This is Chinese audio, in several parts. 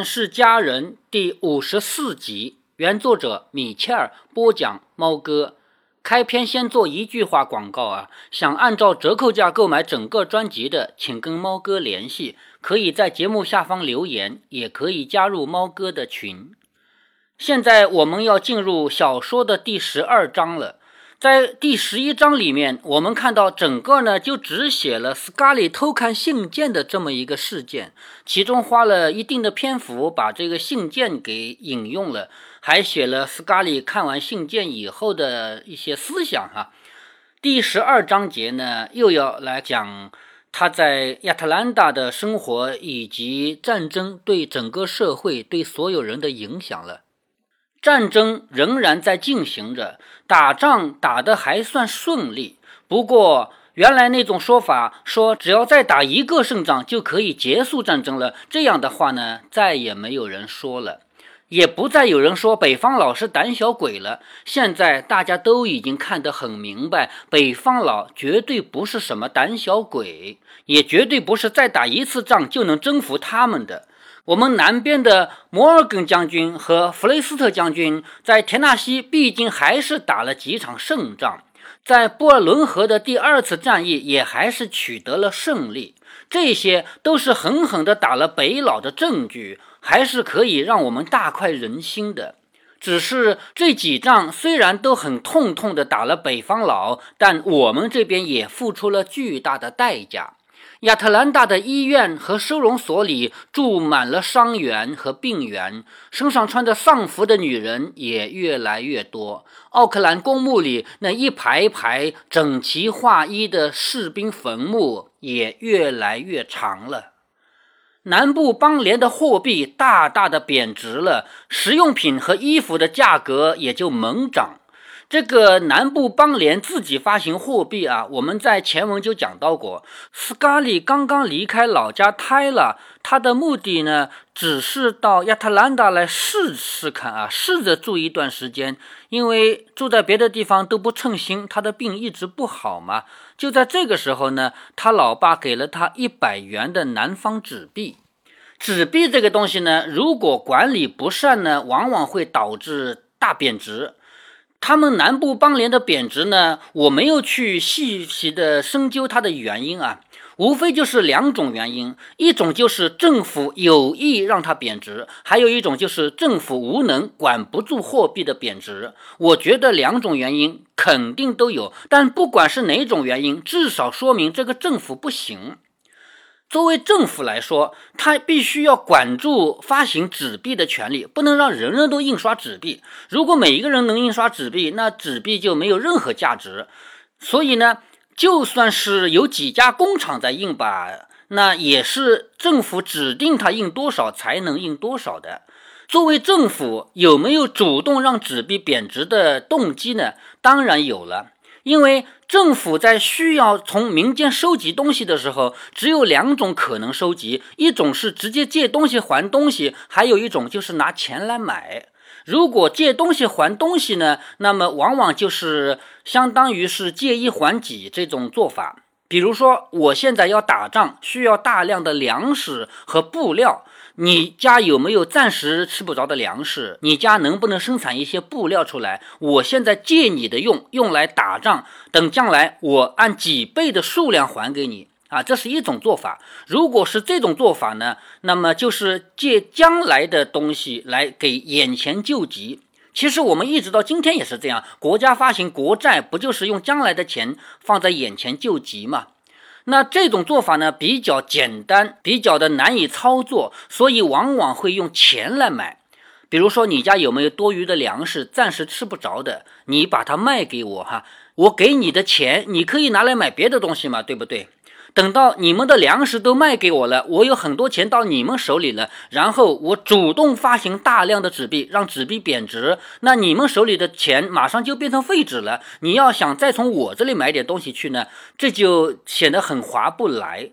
乱世佳人》第五十四集，原作者米切尔，播讲猫哥。开篇先做一句话广告啊，想按照折扣价购买整个专辑的，请跟猫哥联系，可以在节目下方留言，也可以加入猫哥的群。现在我们要进入小说的第十二章了。在第十一章里面，我们看到整个呢就只写了斯卡利偷看信件的这么一个事件，其中花了一定的篇幅把这个信件给引用了，还写了斯卡利看完信件以后的一些思想哈。第十二章节呢又要来讲他在亚特兰大的生活以及战争对整个社会对所有人的影响了。战争仍然在进行着，打仗打得还算顺利。不过，原来那种说法，说只要再打一个胜仗就可以结束战争了，这样的话呢，再也没有人说了，也不再有人说北方佬是胆小鬼了。现在大家都已经看得很明白，北方佬绝对不是什么胆小鬼，也绝对不是再打一次仗就能征服他们的。我们南边的摩尔根将军和弗雷斯特将军在田纳西毕竟还是打了几场胜仗，在布尔伦河的第二次战役也还是取得了胜利，这些都是狠狠地打了北佬的证据，还是可以让我们大快人心的。只是这几仗虽然都很痛痛地打了北方佬，但我们这边也付出了巨大的代价。亚特兰大的医院和收容所里住满了伤员和病员，身上穿着丧服的女人也越来越多。奥克兰公墓里那一排排整齐划一的士兵坟墓也越来越长了。南部邦联的货币大大的贬值了，食用品和衣服的价格也就猛涨。这个南部邦联自己发行货币啊，我们在前文就讲到过。斯卡利刚刚离开老家泰了，他的目的呢，只是到亚特兰大来试试看啊，试着住一段时间，因为住在别的地方都不称心，他的病一直不好嘛。就在这个时候呢，他老爸给了他一百元的南方纸币。纸币这个东西呢，如果管理不善呢，往往会导致大贬值。他们南部邦联的贬值呢，我没有去细细的深究它的原因啊，无非就是两种原因，一种就是政府有意让它贬值，还有一种就是政府无能管不住货币的贬值。我觉得两种原因肯定都有，但不管是哪种原因，至少说明这个政府不行。作为政府来说，他必须要管住发行纸币的权利，不能让人人都印刷纸币。如果每一个人能印刷纸币，那纸币就没有任何价值。所以呢，就算是有几家工厂在印吧，那也是政府指定他印多少才能印多少的。作为政府，有没有主动让纸币贬值的动机呢？当然有了。因为政府在需要从民间收集东西的时候，只有两种可能收集：一种是直接借东西还东西，还有一种就是拿钱来买。如果借东西还东西呢，那么往往就是相当于是借一还几这种做法。比如说，我现在要打仗，需要大量的粮食和布料。你家有没有暂时吃不着的粮食？你家能不能生产一些布料出来？我现在借你的用，用来打仗，等将来我按几倍的数量还给你啊！这是一种做法。如果是这种做法呢，那么就是借将来的东西来给眼前救急。其实我们一直到今天也是这样，国家发行国债，不就是用将来的钱放在眼前救急吗？那这种做法呢，比较简单，比较的难以操作，所以往往会用钱来买。比如说，你家有没有多余的粮食，暂时吃不着的，你把它卖给我哈，我给你的钱，你可以拿来买别的东西嘛，对不对？等到你们的粮食都卖给我了，我有很多钱到你们手里了，然后我主动发行大量的纸币，让纸币贬值，那你们手里的钱马上就变成废纸了。你要想再从我这里买点东西去呢，这就显得很划不来。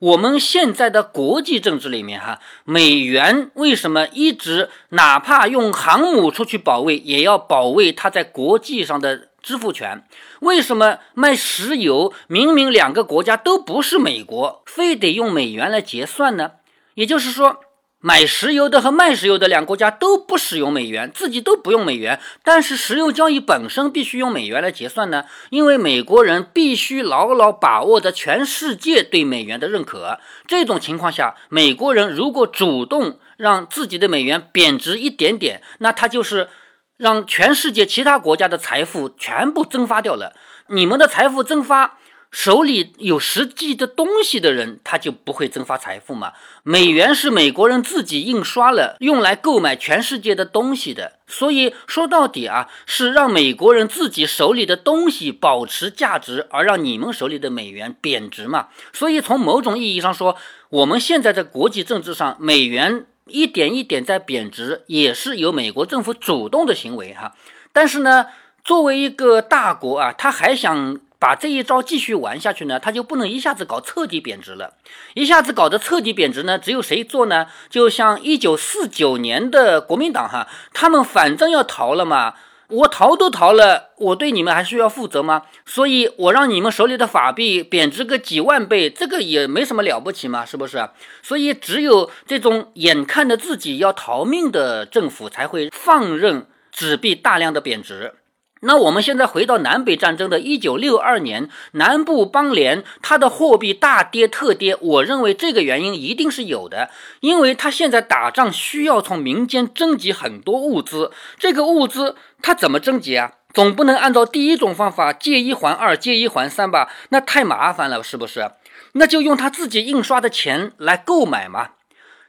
我们现在的国际政治里面，哈，美元为什么一直哪怕用航母出去保卫，也要保卫它在国际上的？支付权，为什么卖石油？明明两个国家都不是美国，非得用美元来结算呢？也就是说，买石油的和卖石油的两个国家都不使用美元，自己都不用美元，但是石油交易本身必须用美元来结算呢？因为美国人必须牢牢把握着全世界对美元的认可。这种情况下，美国人如果主动让自己的美元贬值一点点，那他就是让全世界其他国家的财富全部蒸发掉了。你们的财富蒸发。手里有实际的东西的人，他就不会蒸发财富嘛？美元是美国人自己印刷了，用来购买全世界的东西的。所以说到底啊，是让美国人自己手里的东西保持价值，而让你们手里的美元贬值嘛。所以从某种意义上说，我们现在在国际政治上，美元一点一点在贬值，也是由美国政府主动的行为哈。但是呢，作为一个大国啊，他还想。把这一招继续玩下去呢，他就不能一下子搞彻底贬值了。一下子搞得彻底贬值呢，只有谁做呢？就像一九四九年的国民党哈，他们反正要逃了嘛，我逃都逃了，我对你们还需要负责吗？所以我让你们手里的法币贬值个几万倍，这个也没什么了不起嘛，是不是？所以只有这种眼看着自己要逃命的政府才会放任纸币大量的贬值。那我们现在回到南北战争的一九六二年，南部邦联它的货币大跌特跌，我认为这个原因一定是有的，因为它现在打仗需要从民间征集很多物资，这个物资他怎么征集啊？总不能按照第一种方法借一还二，借一还三吧？那太麻烦了，是不是？那就用他自己印刷的钱来购买嘛。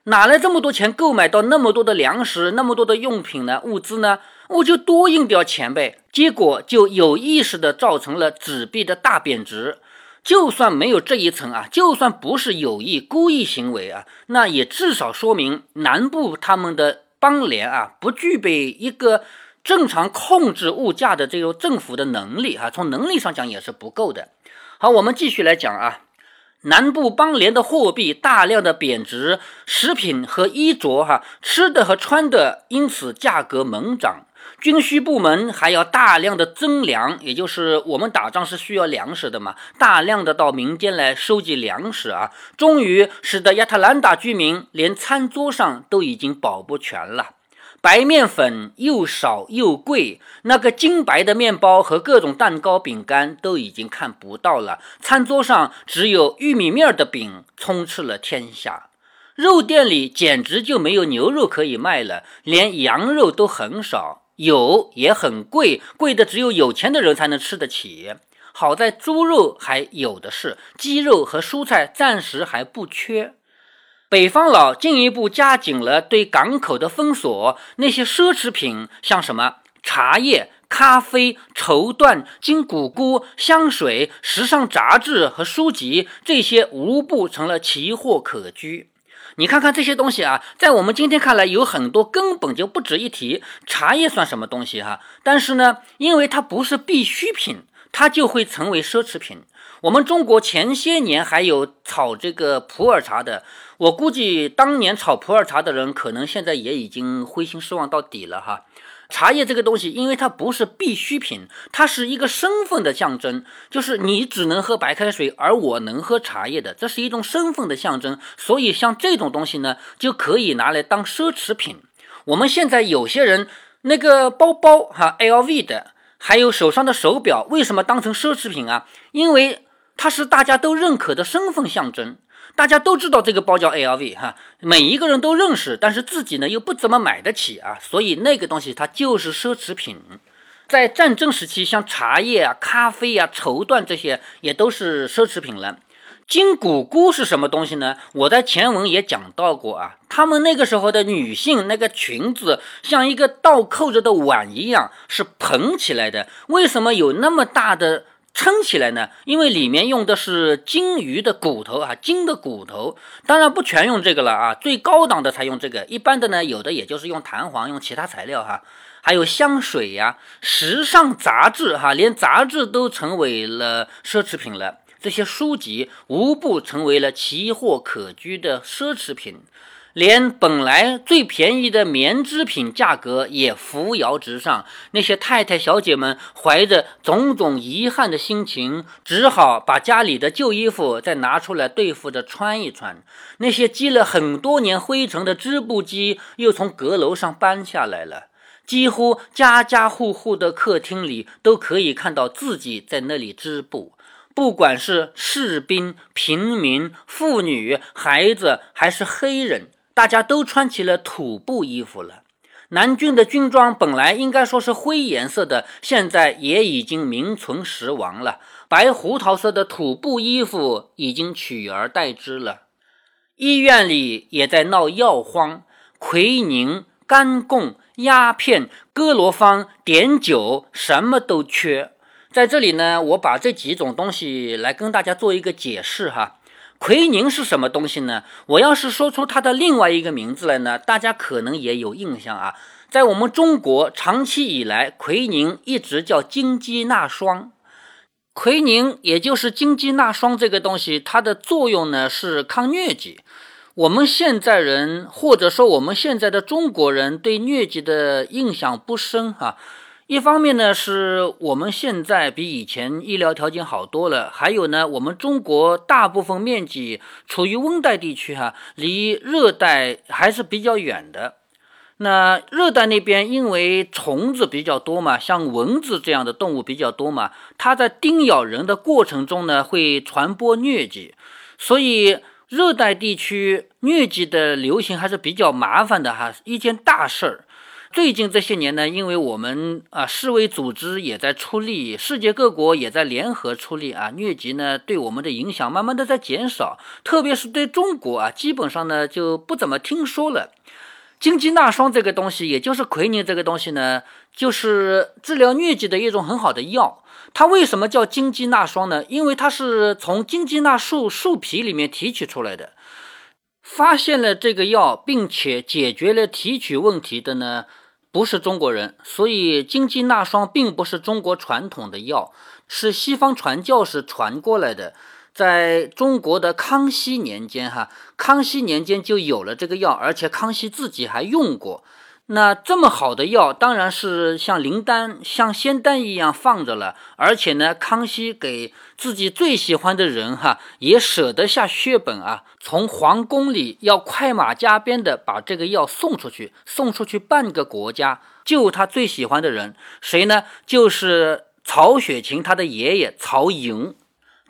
哪来这么多钱购买到那么多的粮食、那么多的用品呢？物资呢？我就多印点钱呗。结果就有意识的造成了纸币的大贬值。就算没有这一层啊，就算不是有意故意行为啊，那也至少说明南部他们的邦联啊，不具备一个正常控制物价的这种政府的能力啊。从能力上讲也是不够的。好，我们继续来讲啊。南部邦联的货币大量的贬值，食品和衣着，哈，吃的和穿的，因此价格猛涨。军需部门还要大量的增粮，也就是我们打仗是需要粮食的嘛，大量的到民间来收集粮食啊，终于使得亚特兰大居民连餐桌上都已经保不全了。白面粉又少又贵，那个金白的面包和各种蛋糕、饼干都已经看不到了。餐桌上只有玉米面的饼充斥了天下，肉店里简直就没有牛肉可以卖了，连羊肉都很少，有也很贵，贵的只有有钱的人才能吃得起。好在猪肉还有的是，鸡肉和蔬菜暂时还不缺。北方佬进一步加紧了对港口的封锁，那些奢侈品，像什么茶叶、咖啡、绸缎、金谷菇、香水、时尚杂志和书籍，这些无不成了奇货可居。你看看这些东西啊，在我们今天看来，有很多根本就不值一提。茶叶算什么东西哈？但是呢，因为它不是必需品，它就会成为奢侈品。我们中国前些年还有炒这个普洱茶的，我估计当年炒普洱茶的人可能现在也已经灰心失望到底了哈。茶叶这个东西，因为它不是必需品，它是一个身份的象征，就是你只能喝白开水，而我能喝茶叶的，这是一种身份的象征。所以像这种东西呢，就可以拿来当奢侈品。我们现在有些人那个包包哈，LV 的，还有手上的手表，为什么当成奢侈品啊？因为它是大家都认可的身份象征，大家都知道这个包叫 LV 哈，每一个人都认识，但是自己呢又不怎么买得起啊，所以那个东西它就是奢侈品。在战争时期，像茶叶啊、咖啡啊、绸缎这些也都是奢侈品了。金谷菇是什么东西呢？我在前文也讲到过啊，他们那个时候的女性那个裙子像一个倒扣着的碗一样，是蓬起来的。为什么有那么大的？撑起来呢，因为里面用的是金鱼的骨头啊，金的骨头，当然不全用这个了啊，最高档的才用这个，一般的呢，有的也就是用弹簧，用其他材料哈，还有香水呀，时尚杂志哈，连杂志都成为了奢侈品了，这些书籍无不成为了奇货可居的奢侈品。连本来最便宜的棉织品价格也扶摇直上。那些太太小姐们怀着种种遗憾的心情，只好把家里的旧衣服再拿出来对付着穿一穿。那些积了很多年灰尘的织布机又从阁楼上搬下来了。几乎家家户户的客厅里都可以看到自己在那里织布。不管是士兵、平民、妇女、孩子，还是黑人。大家都穿起了土布衣服了。南军的军装本来应该说是灰颜色的，现在也已经名存实亡了。白胡桃色的土布衣服已经取而代之了。医院里也在闹药荒，奎宁、甘贡、鸦片、哥罗芳、碘酒，什么都缺。在这里呢，我把这几种东西来跟大家做一个解释哈。奎宁是什么东西呢？我要是说出它的另外一个名字来呢，大家可能也有印象啊。在我们中国，长期以来，奎宁一直叫金鸡纳霜。奎宁也就是金鸡纳霜这个东西，它的作用呢是抗疟疾。我们现在人，或者说我们现在的中国人，对疟疾的印象不深哈。一方面呢，是我们现在比以前医疗条件好多了；还有呢，我们中国大部分面积处于温带地区，哈，离热带还是比较远的。那热带那边因为虫子比较多嘛，像蚊子这样的动物比较多嘛，它在叮咬人的过程中呢，会传播疟疾，所以热带地区疟疾的流行还是比较麻烦的哈，一件大事儿。最近这些年呢，因为我们啊世卫组织也在出力，世界各国也在联合出力啊，疟疾呢对我们的影响慢慢的在减少，特别是对中国啊，基本上呢就不怎么听说了。金鸡纳霜这个东西，也就是奎宁这个东西呢，就是治疗疟疾的一种很好的药。它为什么叫金鸡纳霜呢？因为它是从金鸡纳树树皮里面提取出来的。发现了这个药，并且解决了提取问题的呢？不是中国人，所以金鸡纳霜并不是中国传统的药，是西方传教士传过来的。在中国的康熙年间，哈，康熙年间就有了这个药，而且康熙自己还用过。那这么好的药，当然是像灵丹、像仙丹一样放着了。而且呢，康熙给自己最喜欢的人，哈，也舍得下血本啊，从皇宫里要快马加鞭的把这个药送出去，送出去半个国家，救他最喜欢的人，谁呢？就是曹雪芹他的爷爷曹寅。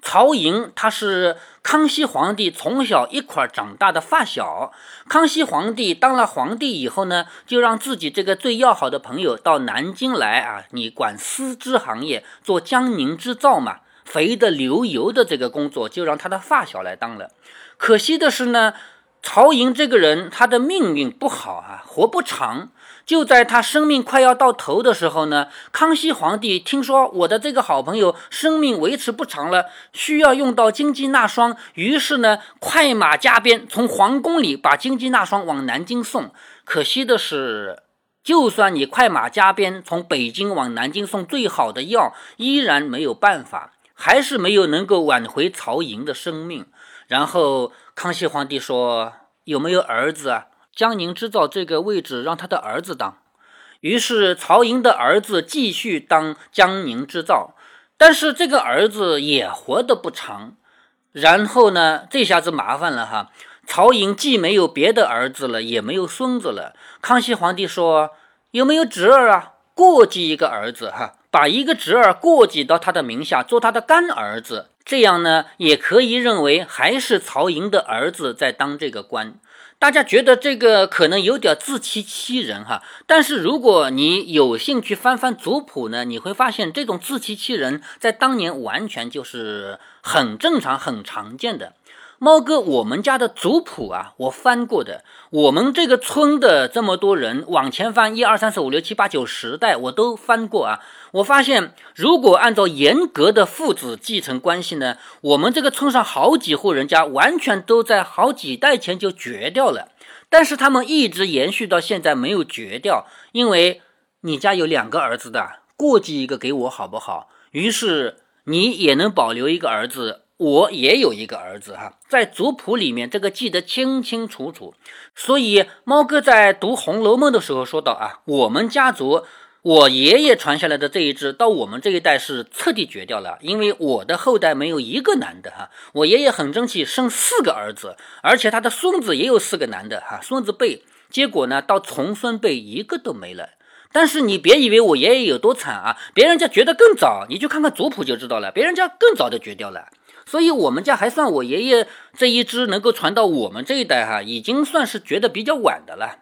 曹寅他是康熙皇帝从小一块长大的发小。康熙皇帝当了皇帝以后呢，就让自己这个最要好的朋友到南京来啊，你管丝织行业，做江宁织造嘛，肥的流油的这个工作就让他的发小来当了。可惜的是呢，曹寅这个人他的命运不好啊，活不长。就在他生命快要到头的时候呢，康熙皇帝听说我的这个好朋友生命维持不长了，需要用到金鸡纳霜，于是呢，快马加鞭从皇宫里把金鸡纳霜往南京送。可惜的是，就算你快马加鞭从北京往南京送最好的药，依然没有办法，还是没有能够挽回曹寅的生命。然后康熙皇帝说：“有没有儿子啊？”江宁织造这个位置让他的儿子当，于是曹寅的儿子继续当江宁织造，但是这个儿子也活得不长。然后呢，这下子麻烦了哈，曹寅既没有别的儿子了，也没有孙子了。康熙皇帝说：“有没有侄儿啊？过继一个儿子哈，把一个侄儿过继到他的名下，做他的干儿子，这样呢，也可以认为还是曹寅的儿子在当这个官。”大家觉得这个可能有点自欺欺人哈，但是如果你有兴趣翻翻族谱呢，你会发现这种自欺欺人在当年完全就是很正常、很常见的。猫哥，我们家的族谱啊，我翻过的。我们这个村的这么多人，往前翻一二三四五六七八九十代，我都翻过啊。我发现，如果按照严格的父子继承关系呢，我们这个村上好几户人家完全都在好几代前就绝掉了。但是他们一直延续到现在没有绝掉，因为你家有两个儿子的，过继一个给我好不好？于是你也能保留一个儿子。我也有一个儿子哈，在族谱里面这个记得清清楚楚。所以猫哥在读《红楼梦》的时候说到啊，我们家族。我爷爷传下来的这一支，到我们这一代是彻底绝掉了，因为我的后代没有一个男的哈。我爷爷很争气，生四个儿子，而且他的孙子也有四个男的哈，孙子辈。结果呢，到重孙辈一个都没了。但是你别以为我爷爷有多惨啊，别人家绝得更早，你去看看族谱就知道了，别人家更早的绝掉了。所以我们家还算我爷爷这一支能够传到我们这一代哈，已经算是觉得比较晚的了。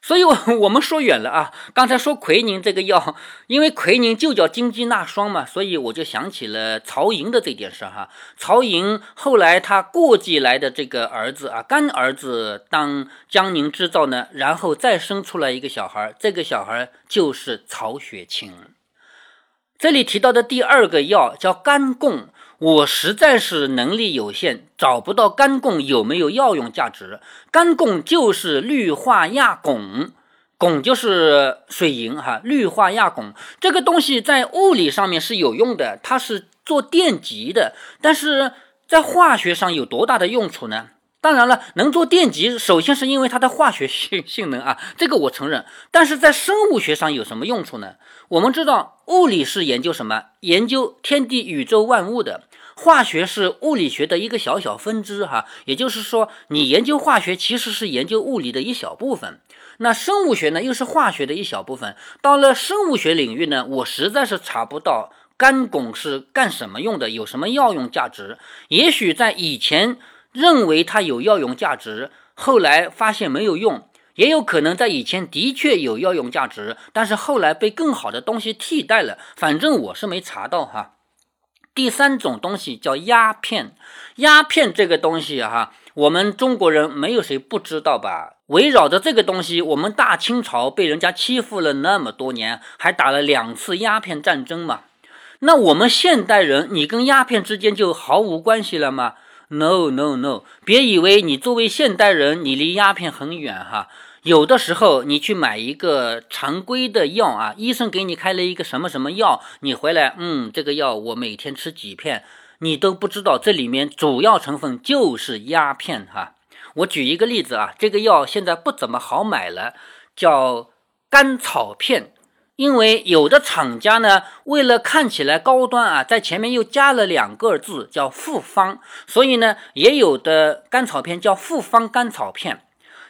所以，我我们说远了啊。刚才说奎宁这个药，因为奎宁就叫金鸡纳霜嘛，所以我就想起了曹寅的这件事哈。曹寅后来他过继来的这个儿子啊，干儿子当江宁织造呢，然后再生出来一个小孩，这个小孩就是曹雪芹。这里提到的第二个药叫干贡。我实在是能力有限，找不到干贡有没有药用价值。干贡就是氯化亚汞，汞就是水银哈。氯化亚汞这个东西在物理上面是有用的，它是做电极的，但是在化学上有多大的用处呢？当然了，能做电极，首先是因为它的化学性性能啊，这个我承认。但是在生物学上有什么用处呢？我们知道，物理是研究什么？研究天地宇宙万物的。化学是物理学的一个小小分支哈，也就是说，你研究化学其实是研究物理的一小部分。那生物学呢，又是化学的一小部分。到了生物学领域呢，我实在是查不到干汞是干什么用的，有什么药用价值。也许在以前。认为它有药用价值，后来发现没有用，也有可能在以前的确有药用价值，但是后来被更好的东西替代了。反正我是没查到哈。第三种东西叫鸦片，鸦片这个东西哈，我们中国人没有谁不知道吧？围绕着这个东西，我们大清朝被人家欺负了那么多年，还打了两次鸦片战争嘛。那我们现代人，你跟鸦片之间就毫无关系了吗？No no no！别以为你作为现代人，你离鸦片很远哈。有的时候你去买一个常规的药啊，医生给你开了一个什么什么药，你回来，嗯，这个药我每天吃几片，你都不知道这里面主要成分就是鸦片哈。我举一个例子啊，这个药现在不怎么好买了，叫甘草片。因为有的厂家呢，为了看起来高端啊，在前面又加了两个字叫复方，所以呢，也有的甘草片叫复方甘草片。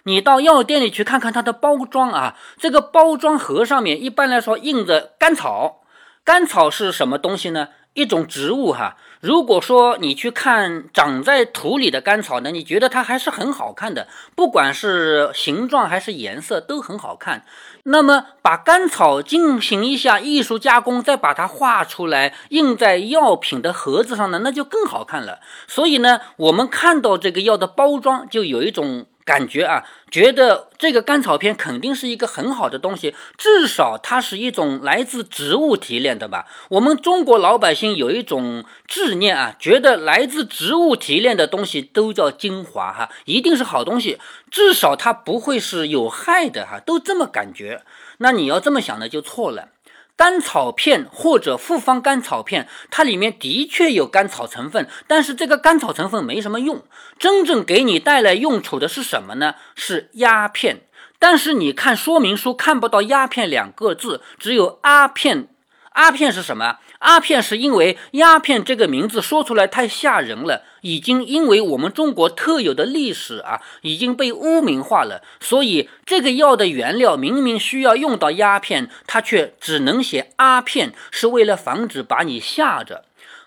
你到药店里去看看它的包装啊，这个包装盒上面一般来说印着甘草。甘草是什么东西呢？一种植物哈。如果说你去看长在土里的甘草呢，你觉得它还是很好看的，不管是形状还是颜色都很好看。那么把甘草进行一下艺术加工，再把它画出来印在药品的盒子上呢，那就更好看了。所以呢，我们看到这个药的包装，就有一种。感觉啊，觉得这个甘草片肯定是一个很好的东西，至少它是一种来自植物提炼的吧。我们中国老百姓有一种执念啊，觉得来自植物提炼的东西都叫精华哈，一定是好东西，至少它不会是有害的哈，都这么感觉。那你要这么想呢，就错了。甘草片或者复方甘草片，它里面的确有甘草成分，但是这个甘草成分没什么用。真正给你带来用处的是什么呢？是鸦片。但是你看说明书看不到鸦片两个字，只有阿片。阿片是什么？阿片是因为鸦片这个名字说出来太吓人了，已经因为我们中国特有的历史啊，已经被污名化了。所以这个药的原料明明需要用到鸦片，它却只能写阿片，是为了防止把你吓着。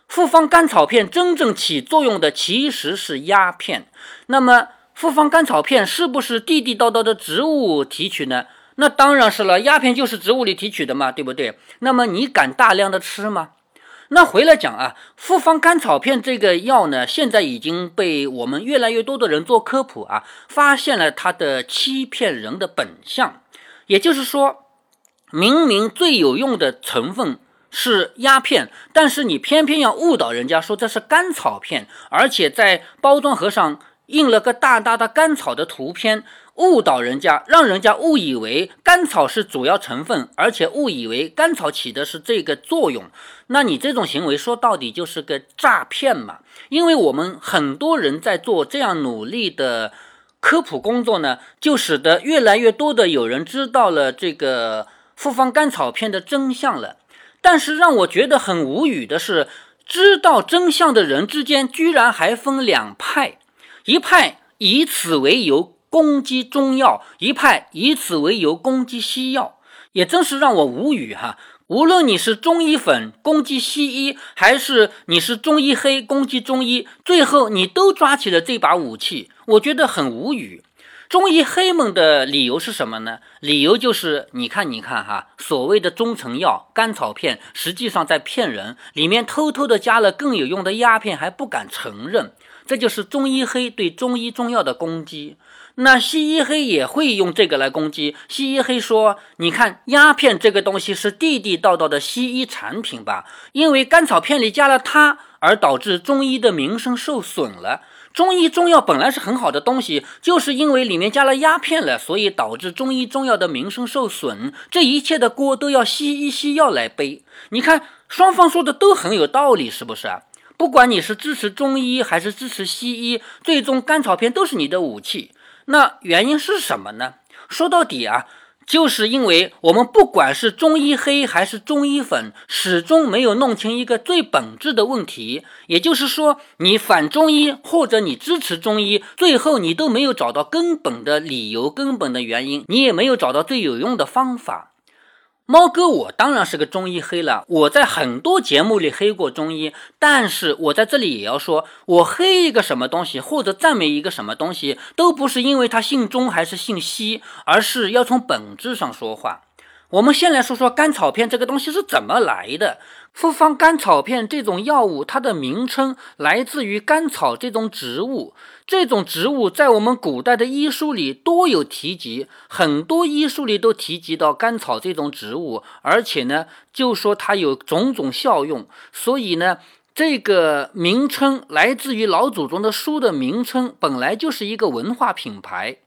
复方甘草片真正起作用的其实是鸦片。那么复方甘草片是不是地地道道的植物提取呢？那当然是了，鸦片就是植物里提取的嘛，对不对？那么你敢大量的吃吗？那回来讲啊，复方甘草片这个药呢，现在已经被我们越来越多的人做科普啊，发现了它的欺骗人的本相。也就是说，明明最有用的成分是鸦片，但是你偏偏要误导人家说这是甘草片，而且在包装盒上印了个大大的甘草的图片。误导人家，让人家误以为甘草是主要成分，而且误以为甘草起的是这个作用。那你这种行为说到底就是个诈骗嘛？因为我们很多人在做这样努力的科普工作呢，就使得越来越多的有人知道了这个复方甘草片的真相了。但是让我觉得很无语的是，知道真相的人之间居然还分两派，一派以此为由。攻击中药一派以此为由攻击西药，也真是让我无语哈！无论你是中医粉攻击西医，还是你是中医黑攻击中医，最后你都抓起了这把武器，我觉得很无语。中医黑们的理由是什么呢？理由就是你看，你看哈，所谓的中成药甘草片，实际上在骗人，里面偷偷的加了更有用的鸦片，还不敢承认，这就是中医黑对中医中药的攻击。那西医黑也会用这个来攻击。西医黑说：“你看，鸦片这个东西是地地道道的西医产品吧？因为甘草片里加了它，而导致中医的名声受损了。中医中药本来是很好的东西，就是因为里面加了鸦片了，所以导致中医中药的名声受损。这一切的锅都要西医西药来背。你看，双方说的都很有道理，是不是？不管你是支持中医还是支持西医，最终甘草片都是你的武器。”那原因是什么呢？说到底啊，就是因为我们不管是中医黑还是中医粉，始终没有弄清一个最本质的问题。也就是说，你反中医或者你支持中医，最后你都没有找到根本的理由、根本的原因，你也没有找到最有用的方法。猫哥，我当然是个中医黑了。我在很多节目里黑过中医，但是我在这里也要说，我黑一个什么东西，或者赞美一个什么东西，都不是因为他姓中还是姓西，而是要从本质上说话。我们先来说说甘草片这个东西是怎么来的。复方甘草片这种药物，它的名称来自于甘草这种植物。这种植物在我们古代的医书里多有提及，很多医书里都提及到甘草这种植物，而且呢，就说它有种种效用。所以呢，这个名称来自于老祖宗的书的名称，本来就是一个文化品牌。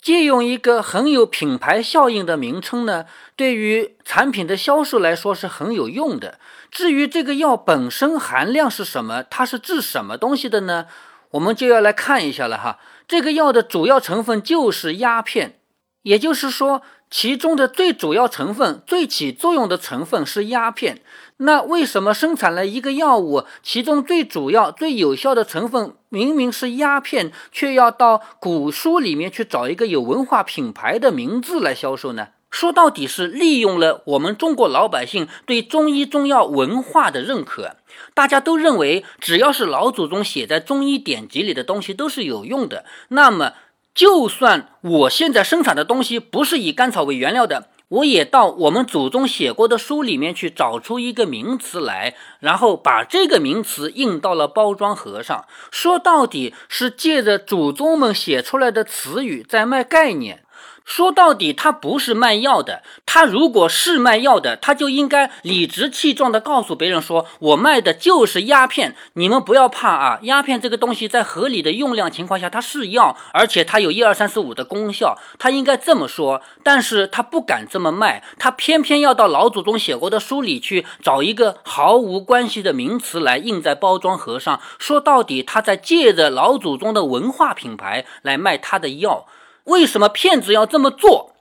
借用一个很有品牌效应的名称呢，对于产品的销售来说是很有用的。至于这个药本身含量是什么，它是治什么东西的呢？我们就要来看一下了哈。这个药的主要成分就是鸦片，也就是说。其中的最主要成分、最起作用的成分是鸦片。那为什么生产了一个药物，其中最主要、最有效的成分明明是鸦片，却要到古书里面去找一个有文化品牌的名字来销售呢？说到底是利用了我们中国老百姓对中医中药文化的认可。大家都认为，只要是老祖宗写在中医典籍里的东西都是有用的。那么，就算我现在生产的东西不是以甘草为原料的，我也到我们祖宗写过的书里面去找出一个名词来，然后把这个名词印到了包装盒上。说到底是借着祖宗们写出来的词语在卖概念。说到底，他不是卖药的。他如果是卖药的，他就应该理直气壮地告诉别人说：“我卖的就是鸦片，你们不要怕啊！鸦片这个东西在合理的用量情况下，它是药，而且它有一二三四五的功效。他应该这么说，但是他不敢这么卖，他偏偏要到老祖宗写过的书里去找一个毫无关系的名词来印在包装盒上。说到底，他在借着老祖宗的文化品牌来卖他的药。”为什么骗子要这么做？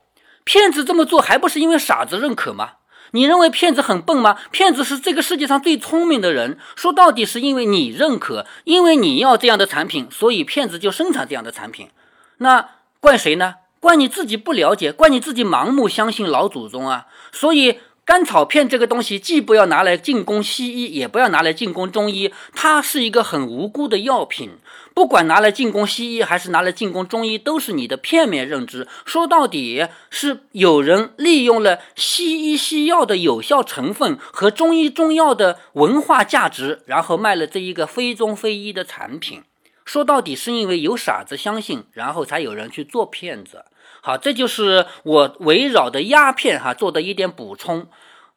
骗子这么做还不是因为傻子认可吗？你认为骗子很笨吗？骗子是这个世界上最聪明的人。说到底是因为你认可，因为你要这样的产品，所以骗子就生产这样的产品。那怪谁呢？怪你自己不了解，怪你自己盲目相信老祖宗啊！所以。甘草片这个东西，既不要拿来进攻西医，也不要拿来进攻中医，它是一个很无辜的药品。不管拿来进攻西医，还是拿来进攻中医，都是你的片面认知。说到底，是有人利用了西医西药的有效成分和中医中药的文化价值，然后卖了这一个非中非医的产品。说到底，是因为有傻子相信，然后才有人去做骗子。好，这就是我围绕的鸦片哈做的一点补充。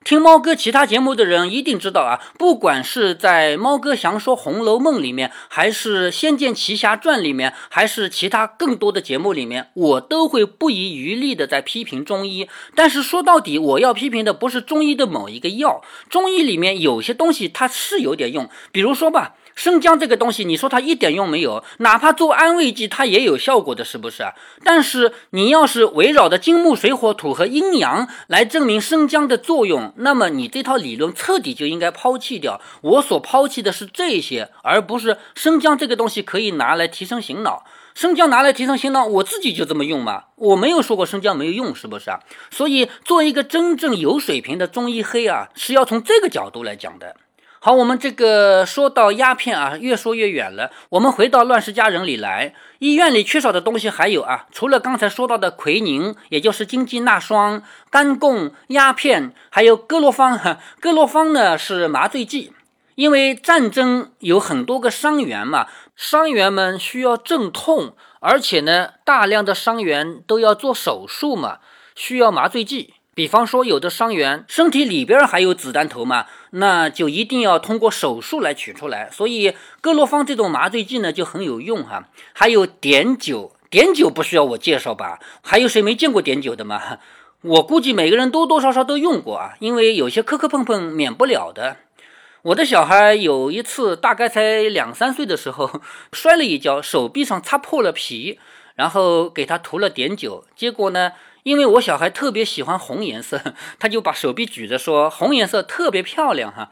听猫哥其他节目的人一定知道啊，不管是在猫哥详说《红楼梦》里面，还是《仙剑奇侠传》里面，还是其他更多的节目里面，我都会不遗余力的在批评中医。但是说到底，我要批评的不是中医的某一个药，中医里面有些东西它是有点用，比如说吧。生姜这个东西，你说它一点用没有？哪怕做安慰剂，它也有效果的，是不是啊？但是你要是围绕着金木水火土和阴阳来证明生姜的作用，那么你这套理论彻底就应该抛弃掉。我所抛弃的是这些，而不是生姜这个东西可以拿来提升醒脑。生姜拿来提升醒脑，我自己就这么用嘛，我没有说过生姜没有用，是不是啊？所以做一个真正有水平的中医黑啊，是要从这个角度来讲的。好，我们这个说到鸦片啊，越说越远了。我们回到《乱世佳人》里来，医院里缺少的东西还有啊，除了刚才说到的奎宁，也就是金鸡纳霜、干贡、鸦片，还有哥罗芳。哥罗芳呢是麻醉剂，因为战争有很多个伤员嘛，伤员们需要镇痛，而且呢，大量的伤员都要做手术嘛，需要麻醉剂。比方说，有的伤员身体里边还有子弹头嘛，那就一定要通过手术来取出来。所以，哥罗芳这种麻醉剂呢就很有用哈。还有碘酒，碘酒不需要我介绍吧？还有谁没见过碘酒的吗？我估计每个人多多少少都用过啊，因为有些磕磕碰碰免不了的。我的小孩有一次大概才两三岁的时候 摔了一跤，手臂上擦破了皮，然后给他涂了碘酒，结果呢？因为我小孩特别喜欢红颜色，他就把手臂举着说：“红颜色特别漂亮哈。”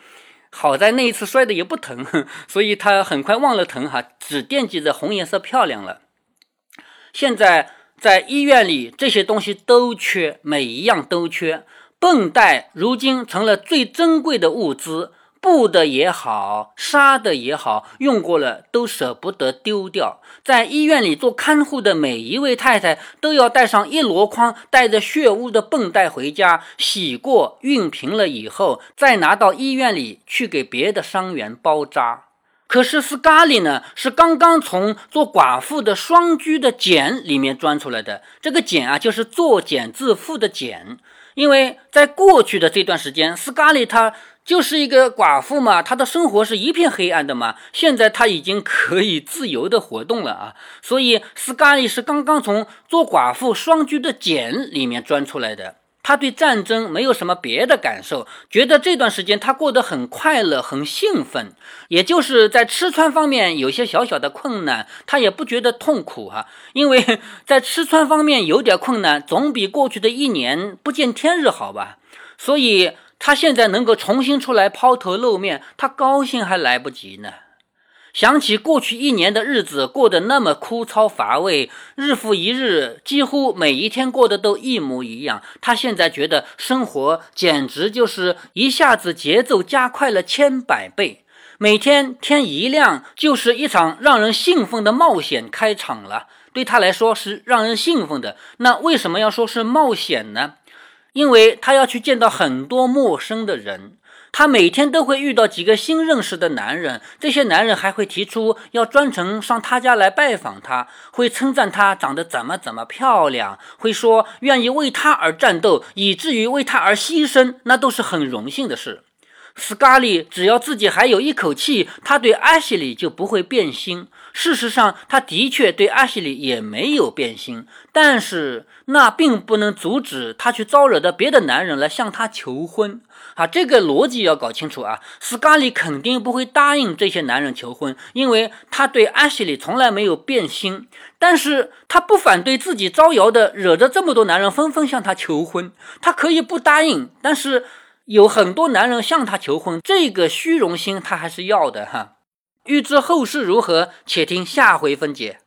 好在那一次摔的也不疼，所以他很快忘了疼哈，只惦记着红颜色漂亮了。现在在医院里，这些东西都缺，每一样都缺。绷带如今成了最珍贵的物资。布的也好，纱的也好，用过了都舍不得丢掉。在医院里做看护的每一位太太都要带上一箩筐带着血污的绷带回家，洗过、熨平了以后，再拿到医院里去给别的伤员包扎。可是斯嘉丽呢，是刚刚从做寡妇的双居的茧里面钻出来的。这个茧啊，就是作茧自缚的茧。因为在过去的这段时间，斯嘉丽她。就是一个寡妇嘛，她的生活是一片黑暗的嘛。现在她已经可以自由的活动了啊，所以斯嘉丽是刚刚从做寡妇双居的茧里面钻出来的。她对战争没有什么别的感受，觉得这段时间她过得很快乐、很兴奋。也就是在吃穿方面有些小小的困难，她也不觉得痛苦啊，因为 在吃穿方面有点困难，总比过去的一年不见天日好吧。所以。他现在能够重新出来抛头露面，他高兴还来不及呢。想起过去一年的日子过得那么枯燥乏味，日复一日，几乎每一天过得都一模一样。他现在觉得生活简直就是一下子节奏加快了千百倍。每天天一亮，就是一场让人兴奋的冒险开场了。对他来说是让人兴奋的。那为什么要说是冒险呢？因为他要去见到很多陌生的人，他每天都会遇到几个新认识的男人，这些男人还会提出要专程上他家来拜访他，会称赞他长得怎么怎么漂亮，会说愿意为他而战斗，以至于为他而牺牲，那都是很荣幸的事。斯卡利只要自己还有一口气，他对阿西里就不会变心。事实上，他的确对阿西里也没有变心，但是那并不能阻止他去招惹的别的男人来向他求婚。啊，这个逻辑要搞清楚啊！斯卡里肯定不会答应这些男人求婚，因为他对阿西里从来没有变心。但是他不反对自己招摇的，惹着这么多男人纷纷向他求婚。他可以不答应，但是。有很多男人向她求婚，这个虚荣心她还是要的哈。欲知后事如何，且听下回分解。